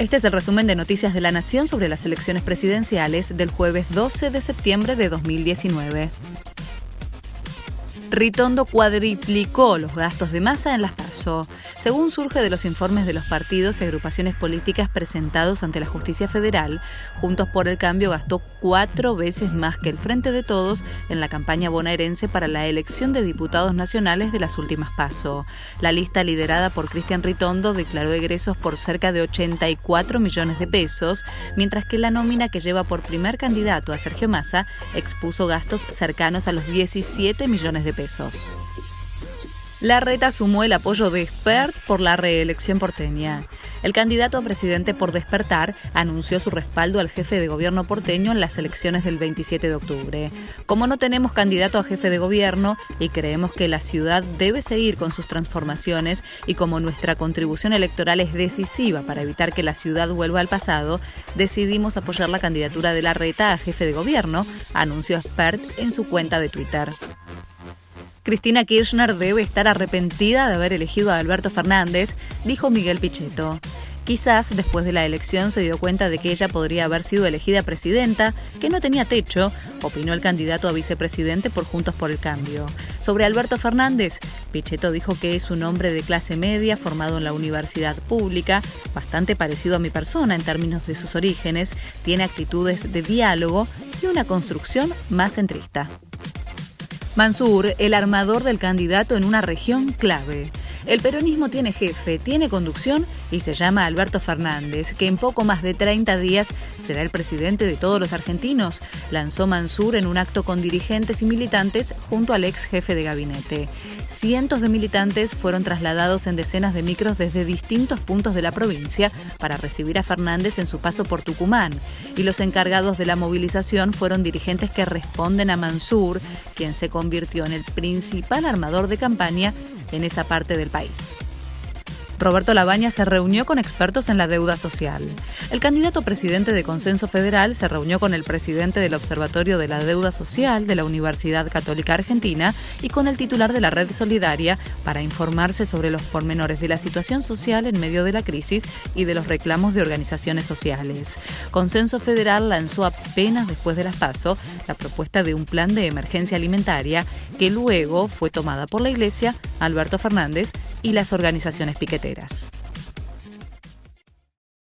Este es el resumen de Noticias de la Nación sobre las elecciones presidenciales del jueves 12 de septiembre de 2019. Ritondo cuadriplicó los gastos de masa en las PASO, según surge de los informes de los partidos y agrupaciones políticas presentados ante la justicia federal. Juntos por el Cambio gastó cuatro veces más que el Frente de Todos en la campaña bonaerense para la elección de diputados nacionales de las últimas PASO. La lista liderada por Cristian Ritondo declaró egresos por cerca de 84 millones de pesos, mientras que la nómina que lleva por primer candidato a Sergio Massa expuso gastos cercanos a los 17 millones de pesos La reta sumó el apoyo de Spert por la reelección porteña. El candidato a presidente por despertar anunció su respaldo al jefe de gobierno porteño en las elecciones del 27 de octubre. Como no tenemos candidato a jefe de gobierno y creemos que la ciudad debe seguir con sus transformaciones y como nuestra contribución electoral es decisiva para evitar que la ciudad vuelva al pasado, decidimos apoyar la candidatura de la reta a jefe de gobierno, anunció Spert en su cuenta de Twitter. Cristina Kirchner debe estar arrepentida de haber elegido a Alberto Fernández, dijo Miguel Pichetto. Quizás después de la elección se dio cuenta de que ella podría haber sido elegida presidenta, que no tenía techo, opinó el candidato a vicepresidente por Juntos por el Cambio. Sobre Alberto Fernández, Pichetto dijo que es un hombre de clase media formado en la universidad pública, bastante parecido a mi persona en términos de sus orígenes, tiene actitudes de diálogo y una construcción más centrista. Mansur, el armador del candidato en una región clave. El peronismo tiene jefe, tiene conducción y se llama Alberto Fernández, que en poco más de 30 días será el presidente de todos los argentinos, lanzó Mansur en un acto con dirigentes y militantes junto al ex jefe de gabinete. Cientos de militantes fueron trasladados en decenas de micros desde distintos puntos de la provincia para recibir a Fernández en su paso por Tucumán, y los encargados de la movilización fueron dirigentes que responden a Mansur, quien se convirtió en el principal armador de campaña en esa parte del Roberto Labaña se reunió con expertos en la deuda social. El candidato presidente de Consenso Federal se reunió con el presidente del Observatorio de la Deuda Social de la Universidad Católica Argentina y con el titular de la Red Solidaria para informarse sobre los pormenores de la situación social en medio de la crisis y de los reclamos de organizaciones sociales. Consenso Federal lanzó apenas después de las PASO la propuesta de un plan de emergencia alimentaria que luego fue tomada por la Iglesia, Alberto Fernández y las organizaciones piqueteras.